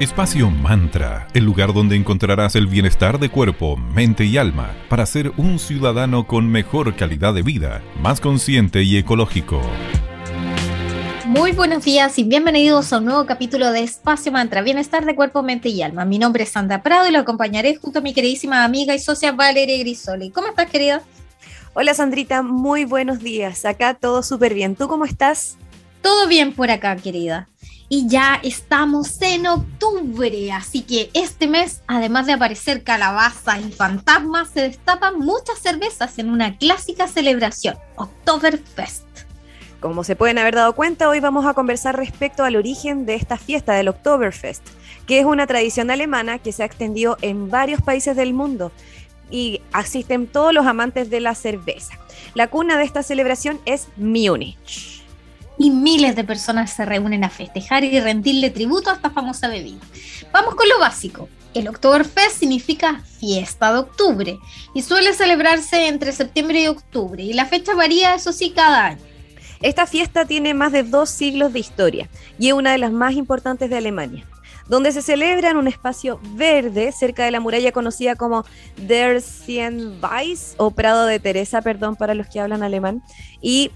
Espacio Mantra, el lugar donde encontrarás el bienestar de cuerpo, mente y alma para ser un ciudadano con mejor calidad de vida, más consciente y ecológico. Muy buenos días y bienvenidos a un nuevo capítulo de Espacio Mantra, Bienestar de Cuerpo, Mente y Alma. Mi nombre es Sandra Prado y lo acompañaré junto a mi queridísima amiga y socia Valeria Grisoli. ¿Cómo estás, querida? Hola, Sandrita, muy buenos días. Acá todo súper bien. ¿Tú cómo estás? Todo bien por acá, querida y ya estamos en octubre, así que este mes, además de aparecer calabazas y fantasmas, se destapan muchas cervezas en una clásica celebración, Oktoberfest. Como se pueden haber dado cuenta, hoy vamos a conversar respecto al origen de esta fiesta del Oktoberfest, que es una tradición alemana que se ha extendido en varios países del mundo y asisten todos los amantes de la cerveza. La cuna de esta celebración es Múnich y miles de personas se reúnen a festejar y rendirle tributo a esta famosa bebida. Vamos con lo básico. El Oktoberfest significa fiesta de octubre y suele celebrarse entre septiembre y octubre y la fecha varía, eso sí, cada año. Esta fiesta tiene más de dos siglos de historia y es una de las más importantes de Alemania, donde se celebra en un espacio verde cerca de la muralla conocida como Der Sienweiss o Prado de Teresa, perdón para los que hablan alemán, y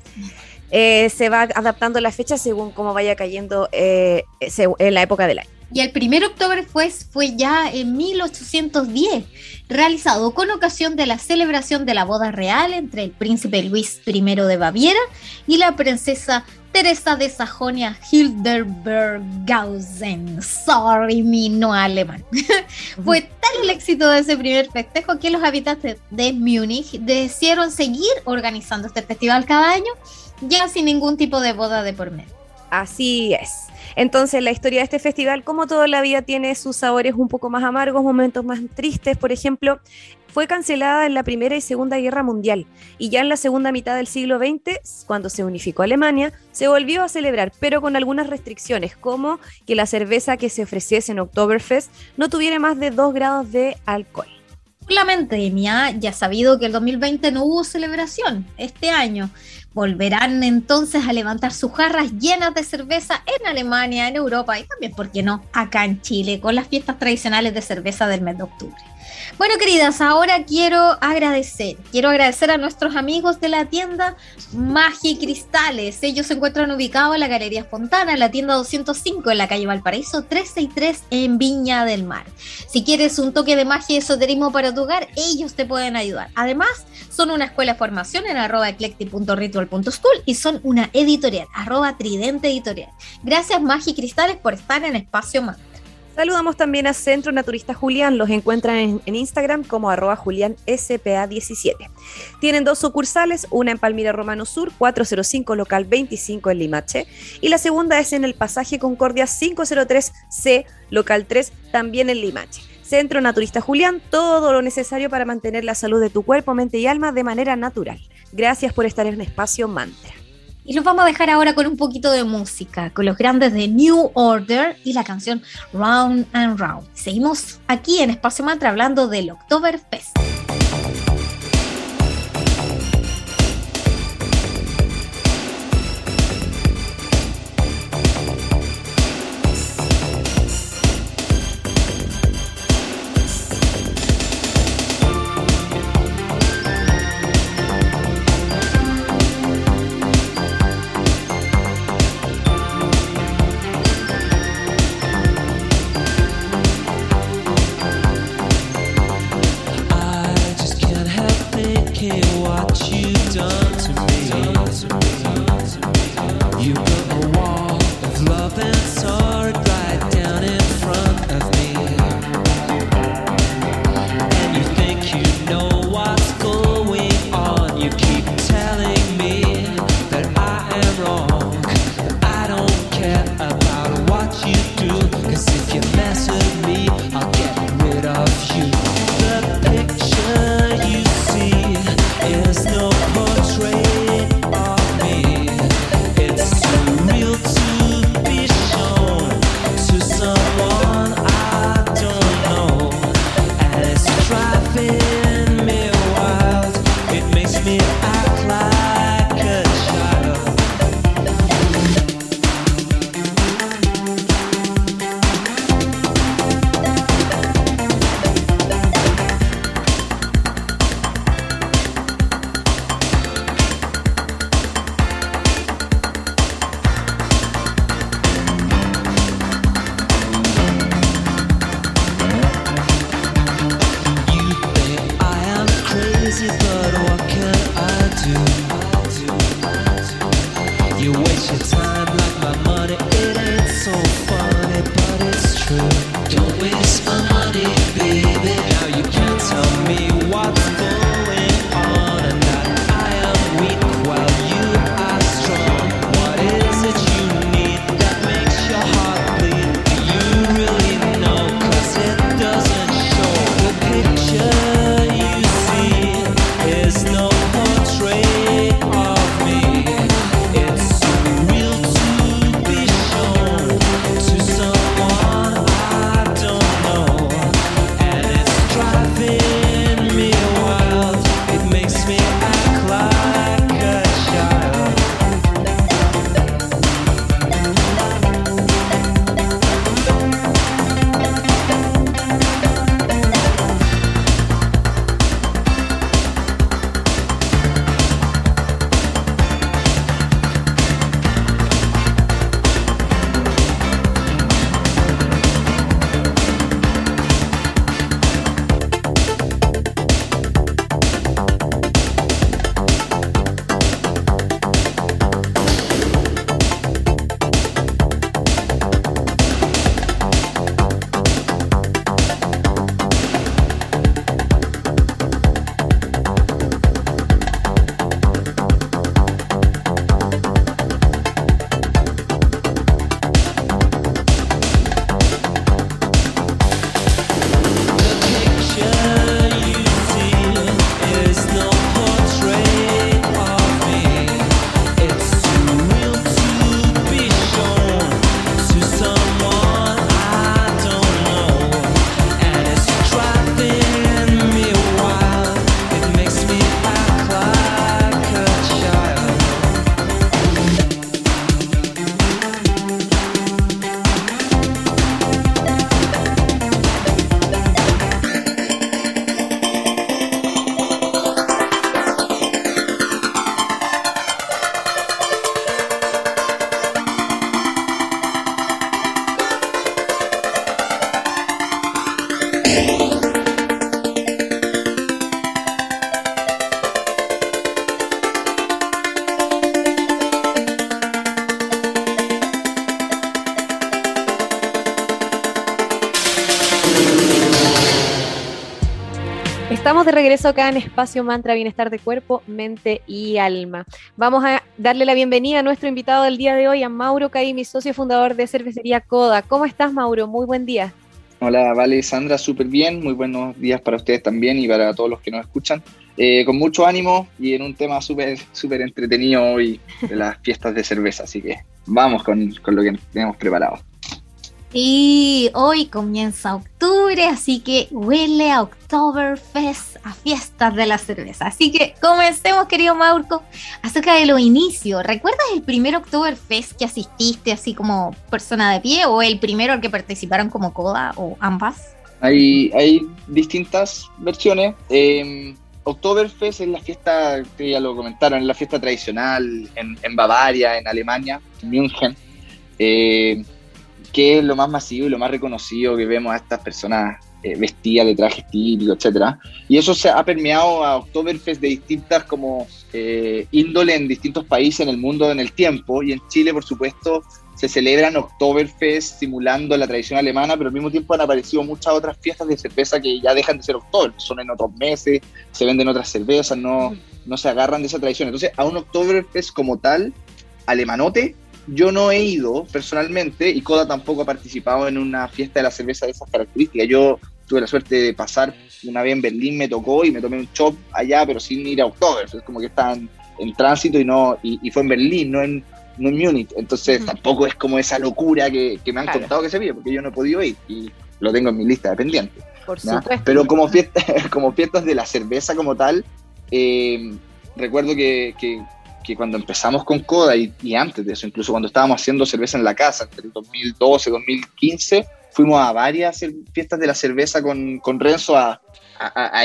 eh, se va adaptando la fecha según cómo vaya cayendo eh, en la época del año. Y el primer octubre fue, fue ya en 1810, realizado con ocasión de la celebración de la boda real entre el príncipe Luis I de Baviera y la princesa Teresa de Sajonia Hildebergausen. Sorry, mi no alemán. Fue tal el éxito de ese primer festejo que los habitantes de Múnich decidieron seguir organizando este festival cada año ya sin ningún tipo de boda de por medio. Así es. Entonces la historia de este festival, como toda la vida, tiene sus sabores un poco más amargos, momentos más tristes. Por ejemplo, fue cancelada en la Primera y Segunda Guerra Mundial y ya en la segunda mitad del siglo XX, cuando se unificó Alemania, se volvió a celebrar, pero con algunas restricciones, como que la cerveza que se ofreciese en Oktoberfest no tuviera más de 2 grados de alcohol. La pandemia, ya sabido que el 2020 no hubo celebración este año, volverán entonces a levantar sus jarras llenas de cerveza en Alemania, en Europa y también, ¿por qué no?, acá en Chile, con las fiestas tradicionales de cerveza del mes de octubre. Bueno, queridas, ahora quiero agradecer, quiero agradecer a nuestros amigos de la tienda Magi Cristales. Ellos se encuentran ubicados en la Galería Fontana, la tienda 205, en la calle Valparaíso 363, en Viña del Mar. Si quieres un toque de magia y esoterismo para tu hogar, ellos te pueden ayudar. Además, son una escuela de formación en arroba eclectic.ritual.school y son una editorial, arroba tridente editorial. Gracias Magi Cristales por estar en Espacio Más. Saludamos también a Centro Naturista Julián, los encuentran en, Instagram como arroba julianspa17. Tienen dos sucursales, una en Palmira Romano Sur, 405 local 25 en Limache, y la segunda es en el pasaje Concordia 503C, local 3, también en Limache. Centro Naturista Julián, todo lo necesario para mantener la salud de tu cuerpo, mente y alma de manera natural. Gracias por estar en Espacio Mantra. Y los vamos a dejar ahora con un poquito de música, con los grandes de New Order y la canción Round and Round. Seguimos aquí en Espacio Mantra hablando del Oktoberfest. Estamos de regreso acá en Espacio Mantra Bienestar de Cuerpo, Mente y Alma. Vamos a darle la bienvenida a nuestro invitado del día de hoy, a Mauro Caimi, socio fundador de Cervecería Coda. ¿Cómo estás, Mauro? Muy buen día. Hola, vale, Sandra, súper bien. Muy buenos días para ustedes también y para todos los que nos escuchan. Eh, con mucho ánimo y en un tema súper súper entretenido hoy de las fiestas de cerveza. Así que vamos con, con lo que tenemos preparado. Y hoy comienza octubre, así que huele a Oktoberfest, a fiestas de la cerveza. Así que comencemos, querido Maurco, acerca de los inicios. ¿Recuerdas el primer Oktoberfest que asististe así como persona de pie o el primero al que participaron como coda o ambas? Hay, hay distintas versiones. Eh, Oktoberfest es la fiesta, que ya lo comentaron, es la fiesta tradicional en, en Bavaria, en Alemania, en München. Eh, que es lo más masivo y lo más reconocido que vemos a estas personas eh, vestidas de trajes típicos, etcétera. Y eso se ha permeado a Oktoberfest de distintas como eh, índole en distintos países en el mundo en el tiempo. Y en Chile, por supuesto, se celebran Oktoberfest simulando la tradición alemana, pero al mismo tiempo han aparecido muchas otras fiestas de cerveza que ya dejan de ser Oktoberfest, son en otros meses, se venden otras cervezas, no, no se agarran de esa tradición. Entonces, a un Oktoberfest como tal, alemanote, yo no he ido personalmente y Coda tampoco ha participado en una fiesta de la cerveza de esas características. Yo tuve la suerte de pasar una vez en Berlín, me tocó y me tomé un chop allá, pero sin ir a Oktoberfest. Es como que estaban en, tránsito y no y, fue en Berlín, no en, no en Múnich. Entonces tampoco es como esa locura que, me han contado que se vive, porque yo no he podido ir y lo tengo en mi lista de pendientes. Por supuesto. Pero como, fiesta, como fiestas de la cerveza como tal, eh, recuerdo que, que cuando empezamos con Coda y, antes de eso, incluso cuando estábamos haciendo cerveza en la casa, entre el 2012 2015, fuimos a varias fiestas de la cerveza con, con Renzo a,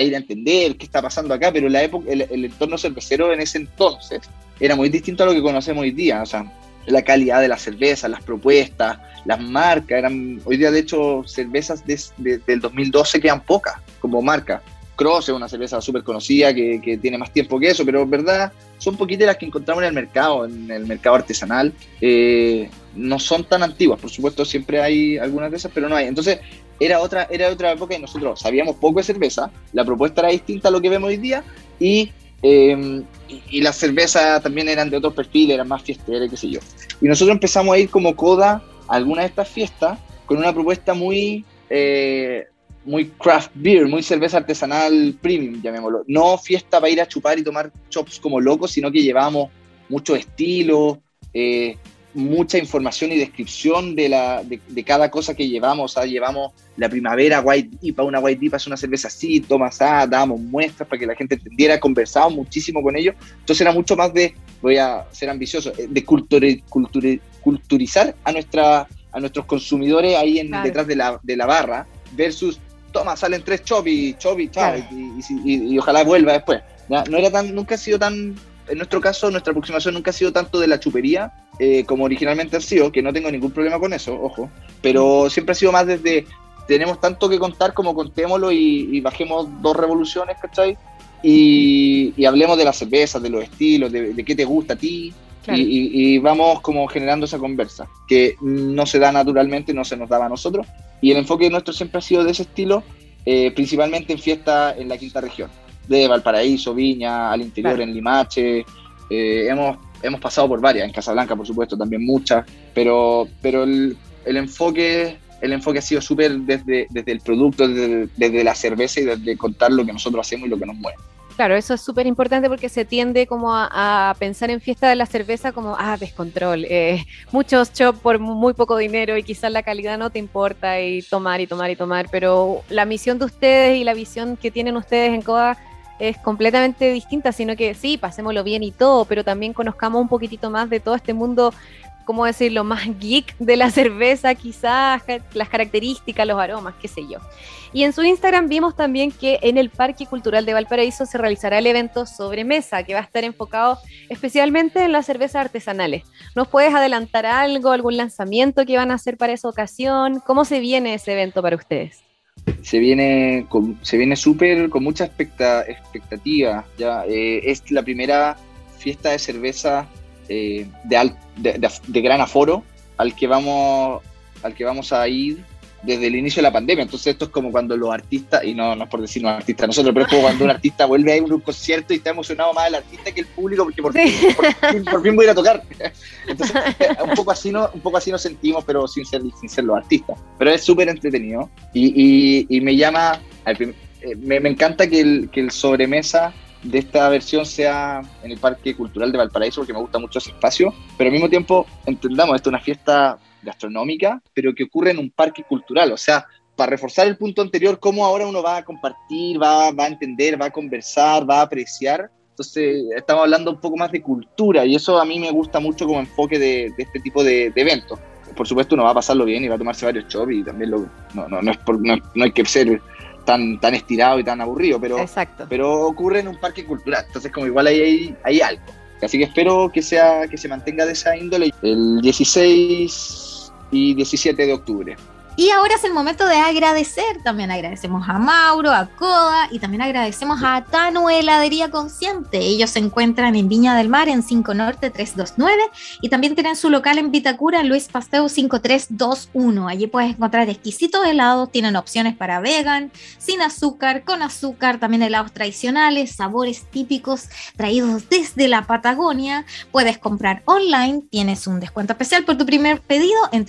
ir a entender qué está pasando acá, pero la época, el, entorno cervecero en ese entonces era muy distinto a lo que conocemos hoy día, o sea, la calidad de la cerveza, las propuestas, las marcas, eran, hoy día de hecho cervezas del 2012 quedan pocas como marca. Cross es una cerveza súper conocida que, tiene más tiempo que eso, pero verdad son poquitas las que encontramos en el mercado, en el mercado artesanal. Eh, no son tan antiguas, por supuesto, siempre hay algunas de esas, pero no hay. Entonces, era otra, era otra época y nosotros sabíamos poco de cerveza, la propuesta era distinta a lo que vemos hoy día y, eh, y, las cervezas también eran de otros perfiles, eran más fiesteras, qué sé yo. Y nosotros empezamos a ir como coda a algunas de estas fiestas con una propuesta muy eh, muy craft beer, muy cerveza artesanal premium, llamémoslo. No fiesta para ir a chupar y tomar chops como locos, sino que llevamos mucho estilo, eh, mucha información y descripción de, la, de, cada cosa que llevamos. O llevamos la primavera White IPA, una White IPA es una cerveza así, tomas ah, dábamos muestras para que la gente entendiera, conversábamos muchísimo con ellos. Entonces era mucho más de, voy a ser ambicioso, eh, de culturizar a, nuestra, a nuestros consumidores ahí en, detrás de la, de la barra versus toma, salen tres chopi, chopi, chao, y, ojalá vuelva después. No era tan, nunca ha sido tan, en nuestro caso, nuestra aproximación nunca ha sido tanto de la chupería eh, como originalmente ha sido, que no tengo ningún problema con eso, ojo, pero siempre ha sido más desde, tenemos tanto que contar como contémoslo y, bajemos dos revoluciones, ¿cachai? Y, hablemos de la cerveza, de los estilos, de, qué te gusta a ti, y, vamos como generando esa conversa, que no se da naturalmente, no se nos daba a nosotros. Y el enfoque nuestro siempre ha sido de ese estilo, eh, principalmente en fiestas en la quinta región, de Valparaíso, Viña, al interior, en Limache. Eh, hemos, hemos pasado por varias, en Casablanca, por supuesto, también muchas, pero, pero el, el enfoque el enfoque ha sido súper desde, desde el producto, desde, desde, la cerveza y desde contar lo que nosotros hacemos y lo que nos mueve. Claro, eso es súper importante porque se tiende como a, pensar en fiesta de la cerveza como, ah, descontrol, eh, muchos shops por muy poco dinero y quizás la calidad no te importa y tomar y tomar y tomar, pero la misión de ustedes y la visión que tienen ustedes en CODA es completamente distinta, sino que sí, pasémoslo bien y todo, pero también conozcamos un poquitito más de todo este mundo ¿cómo decirlo?, más geek de la cerveza, quizás las características, los aromas, qué sé yo. Y en su Instagram vimos también que en el Parque Cultural de Valparaíso se realizará el evento Sobremesa, que va a estar enfocado especialmente en las cervezas artesanales. ¿Nos puedes adelantar algo, algún lanzamiento que van a hacer para esa ocasión? ¿Cómo se viene ese evento para ustedes? se viene súper con mucha expectativa ya eh, es la primera fiesta de cerveza eh, de, de, gran aforo al que vamos al que vamos a ir desde el inicio de la pandemia. Entonces esto es como cuando los artistas, y no, no es por decirnos artistas nosotros, pero es como cuando un artista vuelve a ir a un concierto y está emocionado más el artista que el público porque por, fin, por, fin, voy a ir a tocar. Entonces un poco así, no, un poco así nos sentimos, pero sin ser, sin ser los artistas. Pero es súper entretenido y, y, me llama, eh, me, me encanta que el, que el sobremesa de esta versión sea en el Parque Cultural de Valparaíso, porque me gusta mucho ese espacio, pero al mismo tiempo entendamos, esto es una fiesta gastronómica, pero que ocurre en un parque cultural, o sea, para reforzar el punto anterior, cómo ahora uno va a compartir, va, va a entender, va a conversar, va a apreciar. Entonces, estamos hablando un poco más de cultura y eso a mí me gusta mucho como enfoque de, este tipo de, eventos. Por supuesto, uno va a pasarlo bien y va a tomarse varios shows y también lo, no, no, no, es no, no hay que ser tan, tan estirado y tan aburrido, pero, pero ocurre en un parque cultural, entonces como igual ahí hay, hay algo. Así que espero que, sea, que se mantenga de esa índole el 16 y 17 de octubre. Y ahora es el momento de agradecer. También agradecemos a Mauro, a Coda y también agradecemos a Tano Heladería Consciente. Ellos se encuentran en Viña del Mar en 5 Norte 329 y también tienen su local en Vitacura Luis Pasteur 5321. Allí puedes encontrar exquisitos helados, tienen opciones para vegan, sin azúcar, con azúcar, también helados tradicionales, sabores típicos traídos desde la Patagonia. Puedes comprar online, tienes un descuento especial por tu primer pedido en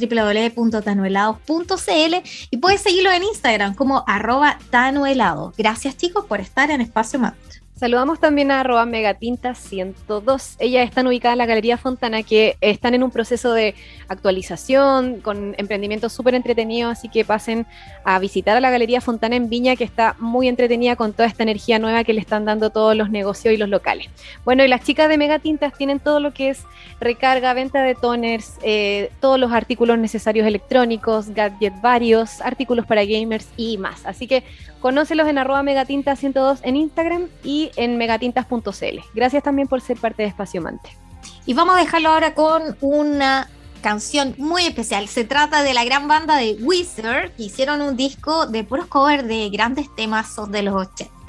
y puedes seguirlo en Instagram como arroba tanuelado. Gracias chicos por estar en Espacio Mat. Saludamos también a arroba megatinta102. Ellas están ubicadas en la Galería Fontana, que están en un proceso de actualización, con emprendimientos súper entretenidos, así que pasen a visitar a la Galería Fontana en Viña, que está muy entretenida con toda esta energía nueva que le están dando todos los negocios y los locales. Bueno, y las chicas de Megatintas tienen todo lo que es recarga, venta de toners, eh, todos los artículos necesarios electrónicos, gadgets varios, artículos para gamers y más. Así que conócelos en arroba megatinta102 en Instagram y en megatintas.cl. Gracias también por ser parte de Espacio Mante. Y vamos a dejarlo ahora con una canción muy especial. Se trata de la gran banda de Wizard, que hicieron un disco de puros covers de grandes temas de los 80.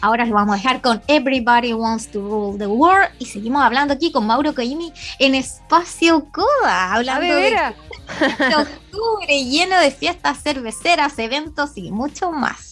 Ahora les vamos a dejar con Everybody Wants to Rule the World y seguimos hablando aquí con Mauro Koimi en Espacio Coda, hablando de, de octubre lleno de fiestas cerveceras, eventos y mucho más.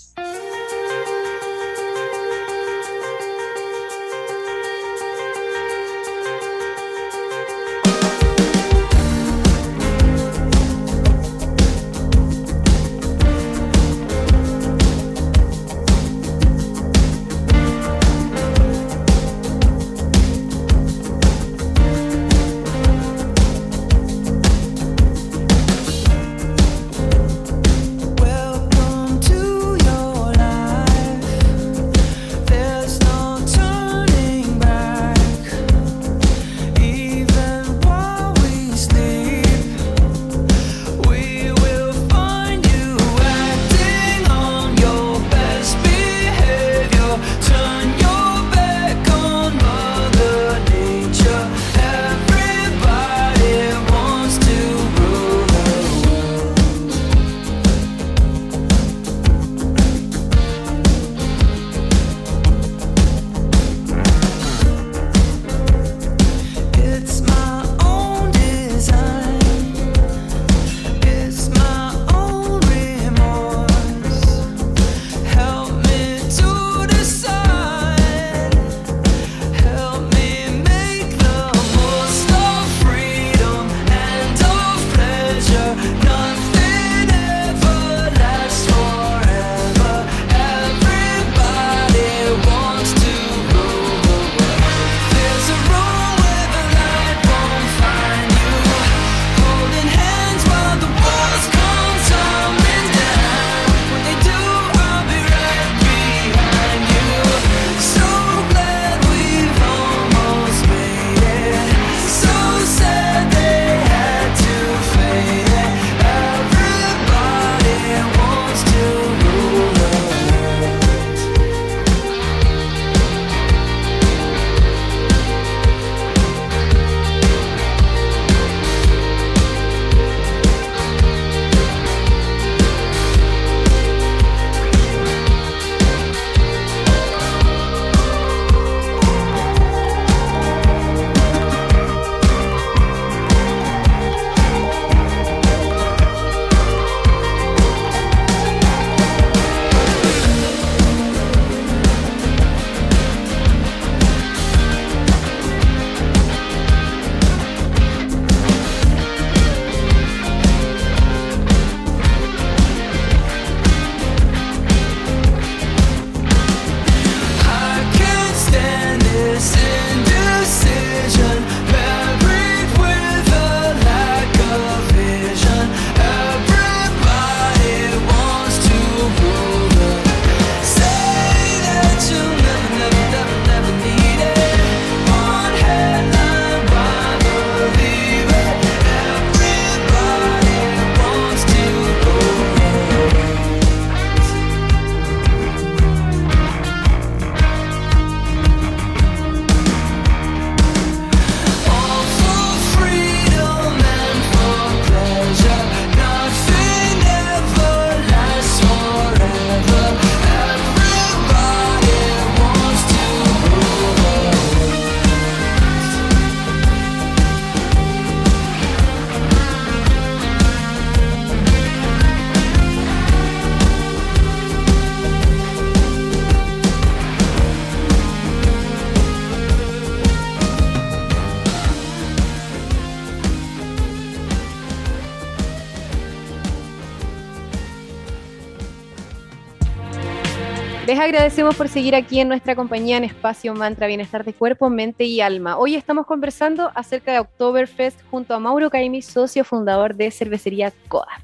Agradecemos por seguir aquí en nuestra compañía en Espacio Mantra Bienestar de Cuerpo, Mente y Alma. Hoy estamos conversando acerca de Oktoberfest junto a Mauro Caimi, socio fundador de Cervecería Coda.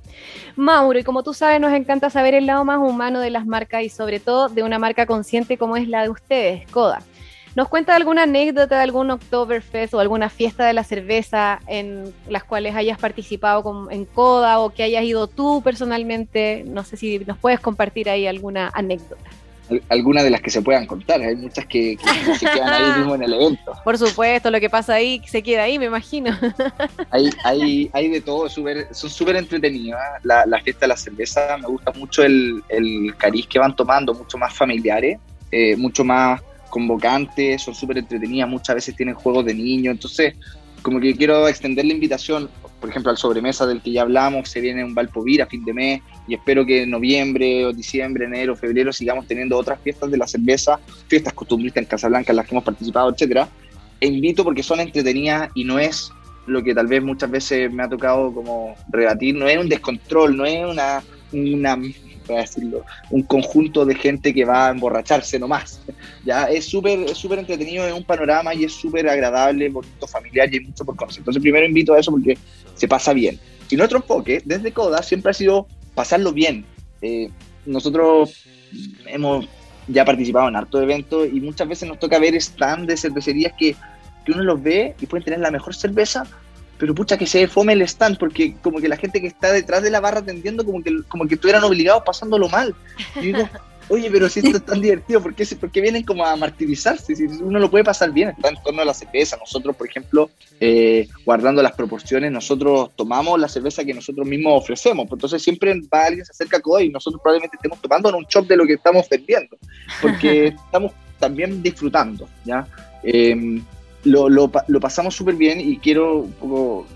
Mauro, y como tú sabes, nos encanta saber el lado más humano de las marcas y sobre todo de una marca consciente como es la de ustedes, Coda. ¿Nos cuenta alguna anécdota de algún Oktoberfest o alguna fiesta de la cerveza en las cuales hayas participado en Coda o que hayas ido tú personalmente? No sé si nos puedes compartir ahí alguna anécdota algunas de las que se puedan contar. Hay muchas que, se quedan ahí mismo en el evento. Por supuesto, lo que pasa ahí se queda ahí, me imagino. Hay, hay, hay de todo, super, son súper entretenidas. La, la, fiesta de la cerveza, me gusta mucho el, el cariz que van tomando, mucho más familiares, eh, mucho más convocantes, son súper entretenidas, muchas veces tienen juegos de niños, entonces como que quiero extender la invitación, por ejemplo, al sobremesa del que ya hablamos, se viene un Valpovir a fin de mes y espero que en noviembre o diciembre, enero, febrero sigamos teniendo otras fiestas de la cerveza, fiestas costumbristas en Casablanca en las que hemos participado, etcétera. E invito porque son entretenidas y no es lo que tal vez muchas veces me ha tocado como rebatir, no es un descontrol, no es una, una decirlo, un conjunto de gente que va a emborracharse nomás. Ya es súper súper entretenido, es un panorama y es súper agradable, bonito, familiar y hay mucho por conocer. Entonces primero invito a eso porque se pasa bien. Y nuestro enfoque desde CODA siempre ha sido pasarlo bien. Eh, nosotros hemos ya participado en harto eventos y muchas veces nos toca ver stands de cervecerías que, que uno los ve y pueden tener la mejor cerveza, pero pucha que se fome el stand, porque como que la gente que está detrás de la barra atendiendo, como que, como que estuvieran obligados pasándolo mal. Y digo, oye, pero si esto es tan divertido, ¿por qué, por qué vienen como a martirizarse? Si uno lo puede pasar bien, está en torno a la cerveza. Nosotros, por ejemplo, eh, guardando las proporciones, nosotros tomamos la cerveza que nosotros mismos ofrecemos. Entonces siempre va alguien se acerca a y nosotros probablemente estemos tomando en un shop de lo que estamos vendiendo, porque estamos también disfrutando, ¿ya? Eh, lo, lo, lo pasamos súper bien y quiero un poco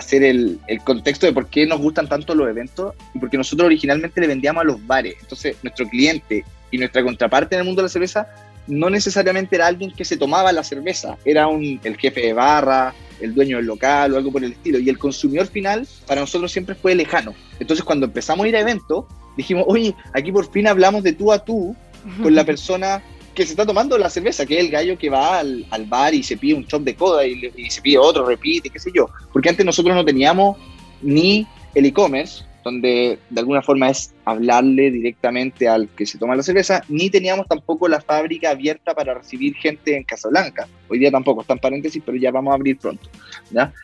hacer el, el, contexto de por qué nos gustan tanto los eventos y porque nosotros originalmente le vendíamos a los bares. Entonces, nuestro cliente y nuestra contraparte en el mundo de la cerveza no necesariamente era alguien que se tomaba la cerveza, era un, el jefe de barra, el dueño del local o algo por el estilo. Y el consumidor final para nosotros siempre fue lejano. Entonces, cuando empezamos a ir a eventos, dijimos, oye, aquí por fin hablamos de tú a tú con la persona que se está tomando la cerveza, que es el gallo que va al, al bar y se pide un chop de coda y, se pide otro, repite, qué sé yo. Porque antes nosotros no teníamos ni el e-commerce, donde de alguna forma es hablarle directamente al que se toma la cerveza, ni teníamos tampoco la fábrica abierta para recibir gente en Casablanca. Hoy día tampoco, está en paréntesis, pero ya vamos a abrir pronto.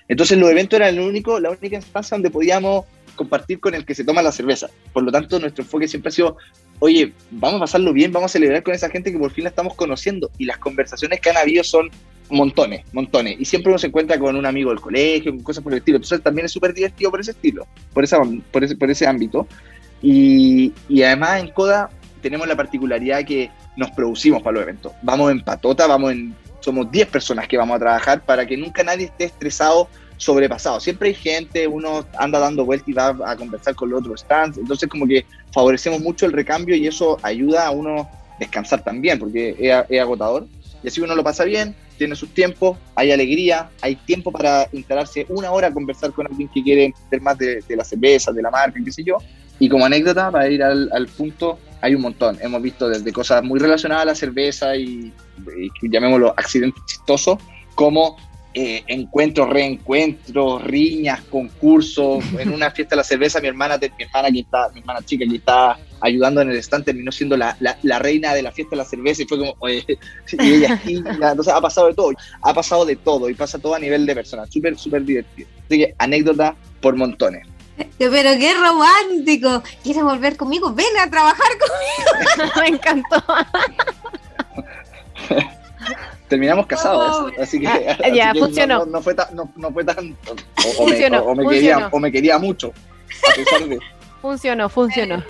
Entonces los eventos eran el único, la única instancia donde podíamos compartir con el que se toma la cerveza. Por lo tanto, nuestro enfoque siempre ha sido oye, vamos a pasarlo bien, vamos a celebrar con esa gente que por fin la estamos conociendo. Y las conversaciones que han habido son montones, montones. Y siempre uno se encuentra con un amigo del colegio, con cosas por el estilo. Entonces también es súper divertido por ese estilo, por, esa, por, ese, por ese ámbito. Y, y además en Coda tenemos la particularidad que nos producimos para los eventos. Vamos en patota, vamos en, somos 10 personas que vamos a trabajar para que nunca nadie esté estresado sobrepasado. Siempre hay gente, uno anda dando vueltas y va a conversar con los otros stands, entonces como que favorecemos mucho el recambio y eso ayuda a uno descansar también, porque es, agotador. Y así uno lo pasa bien, tiene sus tiempos, hay alegría, hay tiempo para instalarse una hora a conversar con alguien que quiere entender más de, la cerveza, de la marca, qué sé yo. Y como anécdota, para ir al, al, punto, hay un montón. Hemos visto desde cosas muy relacionadas a la cerveza y, y llamémoslo accidentes chistosos, como eh, encuentros, reencuentros, riñas, concursos. En una fiesta de la cerveza, mi hermana, mi hermana, que está, mi hermana chica que está ayudando en el stand, terminó siendo la, la, reina de la fiesta de la cerveza y fue como, oye, y ella entonces ha pasado de todo, ha pasado de todo y pasa todo a nivel de personas, súper, súper divertido. Así que anécdota por montones. Pero qué romántico. ¿Quieres volver conmigo? Ven a trabajar conmigo. Me encantó terminamos casados, así que, ya, funcionó. No, fue tan, no, fue tan o, me, quería, o me quería mucho. funcionó, funcionó.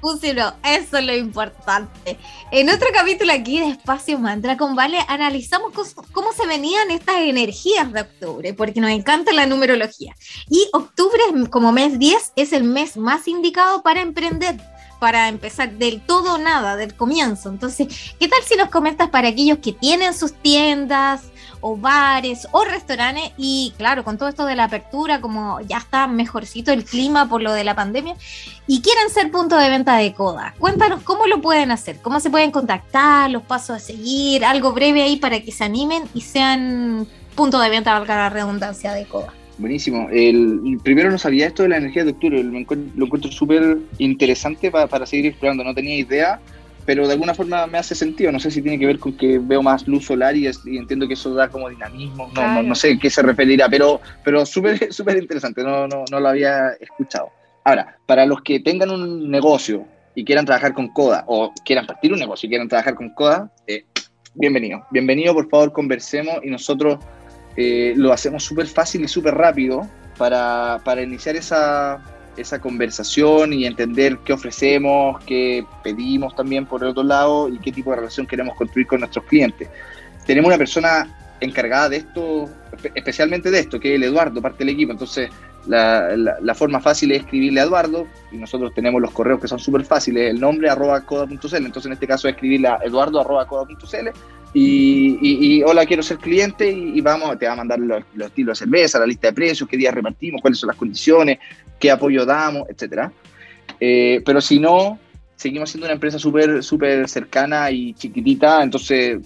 Funcionó, eso es lo importante. En otro capítulo aquí de Espacio Mantra con Vale analizamos cómo se venían estas energías de octubre, porque nos encanta la numerología. Y octubre, como mes 10, es el mes más indicado para emprender para empezar del todo o nada, del comienzo. Entonces, ¿qué tal si nos comentas para aquellos que tienen sus tiendas o bares o restaurantes y claro, con todo esto de la apertura, como ya está mejorcito el clima por lo de la pandemia y quieren ser punto de venta de Coda. Cuéntanos cómo lo pueden hacer, cómo se pueden contactar, los pasos a seguir, algo breve ahí para que se animen y sean punto de venta, valga la redundancia, de Coda. Buenísimo. El, primero no sabía esto de la energía de octubre, lo encuentro, súper interesante para seguir explorando, no tenía idea pero de alguna forma me hace sentido. No sé si tiene que ver con que veo más luz solar y, entiendo que eso da como dinamismo. No, no, sé qué se referirá, pero, pero súper súper interesante. No, no, no lo había escuchado. Ahora, para los que tengan un negocio y quieran trabajar con Coda o quieran partir un negocio y quieran trabajar con Coda, eh, bienvenido. Bienvenido, por favor, conversemos y nosotros eh, lo hacemos súper fácil y súper rápido para, para iniciar esa esa conversación y entender qué ofrecemos, qué pedimos también por el otro lado y qué tipo de relación queremos construir con nuestros clientes. Tenemos una persona encargada de esto, especialmente de esto, que es el Eduardo, parte del equipo. Entonces, la, forma fácil es escribirle a Eduardo, y nosotros tenemos los correos que son súper fáciles, el nombre arroba coda.cl, entonces en este caso es escribirle a eduardo arroba coda.cl y, y, hola, quiero ser cliente y, vamos, te va a mandar los, los estilos de cerveza, la lista de precios, qué días repartimos, cuáles son las condiciones, qué apoyo damos, etcétera. Eh, pero si no, seguimos siendo una empresa súper súper cercana y chiquitita, entonces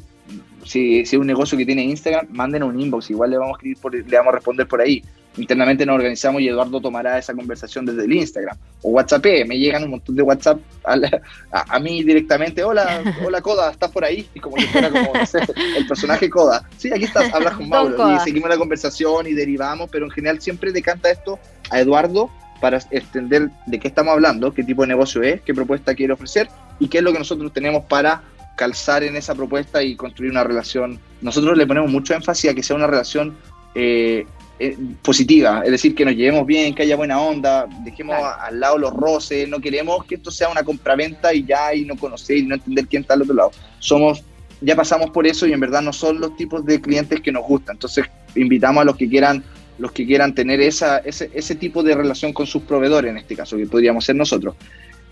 si, es un negocio que tiene Instagram, mándenos un inbox, igual le vamos a escribir le vamos a responder por ahí. Internamente nos organizamos y Eduardo tomará esa conversación desde el Instagram o WhatsApp. Me llegan un montón de WhatsApp a, mí directamente. Hola, hola Coda, ¿estás por ahí? Y como yo fuera como el personaje Coda. Sí, aquí estás, hablas con Mauro y seguimos la conversación y derivamos, pero en general siempre decanta esto a Eduardo para extender de qué estamos hablando, qué tipo de negocio es, qué propuesta quiere ofrecer y qué es lo que nosotros tenemos para calzar en esa propuesta y construir una relación. Nosotros le ponemos mucho énfasis a que sea una relación eh, eh, positiva, es decir, que nos llevemos bien, que haya buena onda, dejemos al lado los roces, no queremos que esto sea una compraventa y ya y no conocer y no entender quién está al otro lado. Somos, ya pasamos por eso y en verdad no son los tipos de clientes que nos gustan. Entonces invitamos a los que quieran los que quieran tener esa, ese, ese tipo de relación con sus proveedores, en este caso, que podríamos ser nosotros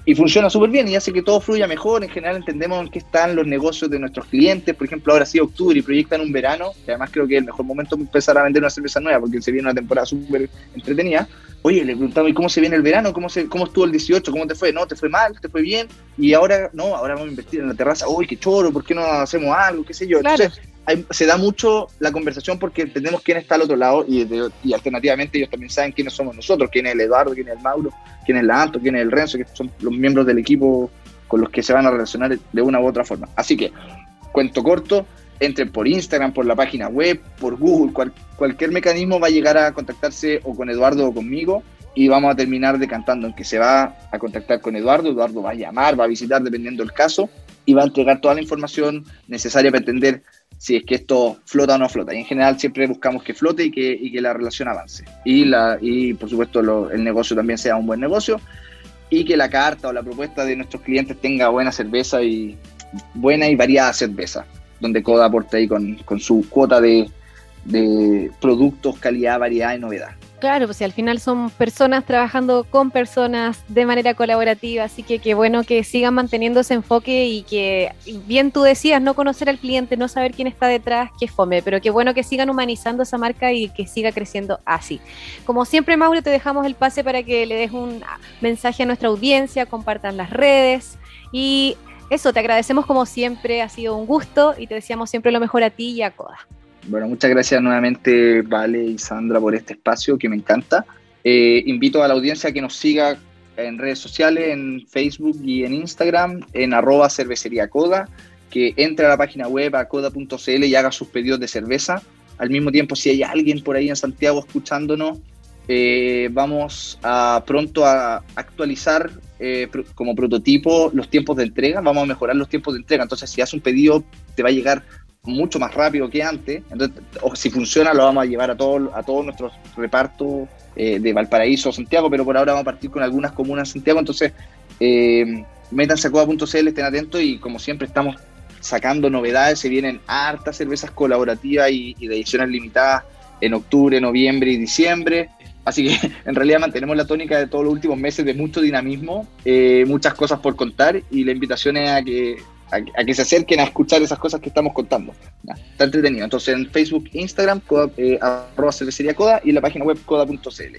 y funciona súper bien y hace que todo fluya mejor. En general entendemos en qué están los negocios de nuestros clientes. Por ejemplo, ahora sí octubre y proyectan un verano, que además creo que es el mejor momento para empezar a vender una cerveza nueva porque se viene una temporada súper entretenida. Oye, le preguntamos, ¿y cómo se viene el verano? ¿Cómo, se, ¿Cómo estuvo el 18? ¿Cómo te fue? ¿No? ¿Te fue mal? ¿Te fue bien? Y ahora, no, ahora vamos a invertir en la terraza. Uy, qué choro, ¿por qué no hacemos algo? ¿Qué sé yo? Entonces, se da mucho la conversación porque entendemos quién está al otro lado y, alternativamente ellos también saben quiénes somos nosotros, quién es el Eduardo, quién es el Mauro, quién es la Anto, quién es el Renzo, que son los miembros del equipo con los que se van a relacionar de una u otra forma. Así que, cuento corto, entren por Instagram, por la página web, por Google, cualquier mecanismo va a llegar a contactarse o con Eduardo o conmigo y vamos a terminar decantando en que se va a contactar con Eduardo, Eduardo va a llamar, va a visitar dependiendo del caso y va a entregar toda la información necesaria para entender si es que esto flota o no flota. Y en general siempre buscamos que flote y que, y que la relación avance. Y, la, y por supuesto el negocio también sea un buen negocio y que la carta o la propuesta de nuestros clientes tenga buena cerveza y buena y variada cerveza, donde Coda aporte ahí con, con su cuota de, de productos, calidad, variedad y novedad. Claro, pues si al final son personas trabajando con personas de manera colaborativa, así que qué bueno que sigan manteniendo ese enfoque y que, bien tú decías, no conocer al cliente, no saber quién está detrás, que fome, pero qué bueno que sigan humanizando esa marca y que siga creciendo así. Como siempre, Mauro, te dejamos el pase para que le des un mensaje a nuestra audiencia, compartan las redes y eso, te agradecemos como siempre, ha sido un gusto y te deseamos siempre lo mejor a ti y a Coda. Bueno, muchas gracias nuevamente, Vale y Sandra, por este espacio que me encanta. Eh, invito a la audiencia a que nos siga en redes sociales, en Facebook y en Instagram, en arroba cervecería coda, que entre a la página web a coda.cl y haga sus pedidos de cerveza. Al mismo tiempo, si hay alguien por ahí en Santiago escuchándonos, eh, vamos a pronto a actualizar eh, como prototipo los tiempos de entrega, vamos a mejorar los tiempos de entrega. Entonces, si haces un pedido, te va a llegar mucho más rápido que antes. Entonces, o si funciona, lo vamos a llevar a todos a todos nuestros repartos eh, de Valparaíso o Santiago, pero por ahora vamos a partir con algunas comunas en Santiago. Entonces, eh, métanse a coda.cl, estén atentos y como siempre estamos sacando novedades, se vienen hartas cervezas colaborativas y, de ediciones limitadas en octubre, noviembre y diciembre. Así que en realidad mantenemos la tónica de todos los últimos meses de mucho dinamismo, eh, muchas cosas por contar y la invitación es a que a, que se acerquen a escuchar esas cosas que estamos contando. está entretenido. Entonces en Facebook, Instagram, eh, arroba cervecería coda y la página web coda.cl.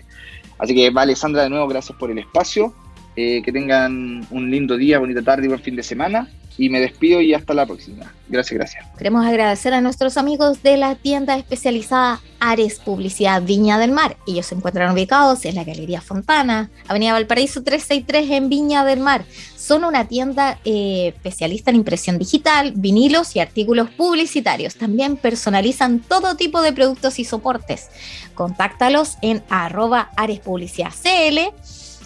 Así que vale, Sandra, de nuevo, gracias por el espacio. Eh, que tengan un lindo día, bonita tarde y buen fin de semana y me despido y hasta la próxima. Gracias, gracias. Queremos agradecer a nuestros amigos de la tienda especializada Ares Publicidad Viña del Mar. Ellos se encuentran ubicados en la Galería Fontana, Avenida Valparaíso 363 en Viña del Mar. Son una tienda eh, especialista en impresión digital, vinilos y artículos publicitarios. También personalizan todo tipo de productos y soportes. Contáctalos en arroba Ares Publicidad CL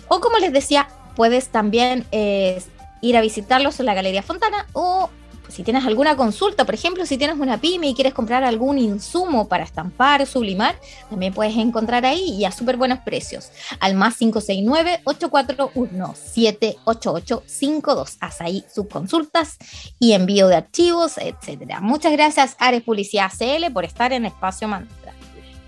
o como les decía, puedes también... Eh, ir a visitarlos en la Galería Fontana o si tienes alguna consulta, por ejemplo, si tienes una pyme y quieres comprar algún insumo para estampar sublimar, también puedes encontrar ahí y a súper buenos precios. Al más 569-841-78852. Haz ahí sus consultas y envío de archivos, etcétera. Muchas gracias, Ares Publicidad CL, por estar en Espacio Mantra.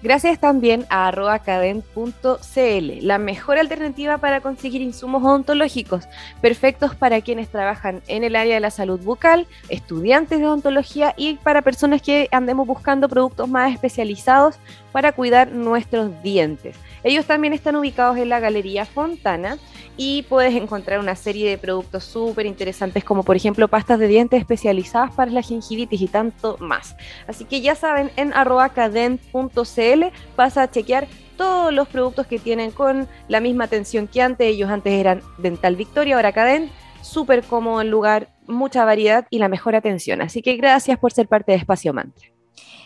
Gracias también a arrobacaden.cl, la mejor alternativa para conseguir insumos odontológicos, perfectos para quienes trabajan en el área de la salud bucal, estudiantes de odontología y para personas que andemos buscando productos más especializados para cuidar nuestros dientes. Ellos también están ubicados en la Galería Fontana y puedes encontrar una serie de productos súper interesantes como por ejemplo pastas de dientes especializadas para la gingivitis y tanto más. Así que ya saben, en arroacadent.cl vas a chequear todos los productos que tienen con la misma atención que antes. Ellos antes eran Dental Victoria, ahora Cadent. Súper cómodo el lugar, mucha variedad y la mejor atención. Así que gracias por ser parte de Espacio Mantra.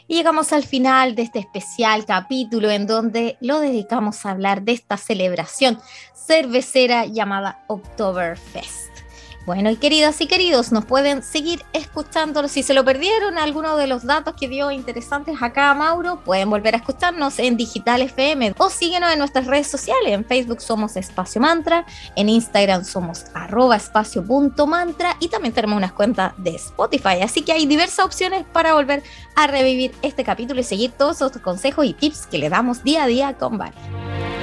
Y llegamos al final de este especial capítulo en donde lo dedicamos a hablar de esta celebración cervecera llamada Oktoberfest. Bueno, y queridas y queridos, nos pueden seguir escuchando. Si se lo perdieron, alguno de los datos que dio interesantes acá Mauro, pueden volver a escucharnos en Digital FM o síguenos en nuestras redes sociales. En Facebook somos Espacio Mantra, en Instagram somos arroba espacio.mantra y también tenemos unas cuentas de Spotify. Así que hay diversas opciones para volver a revivir este capítulo y seguir todos los consejos y tips que le damos día a día con Vale.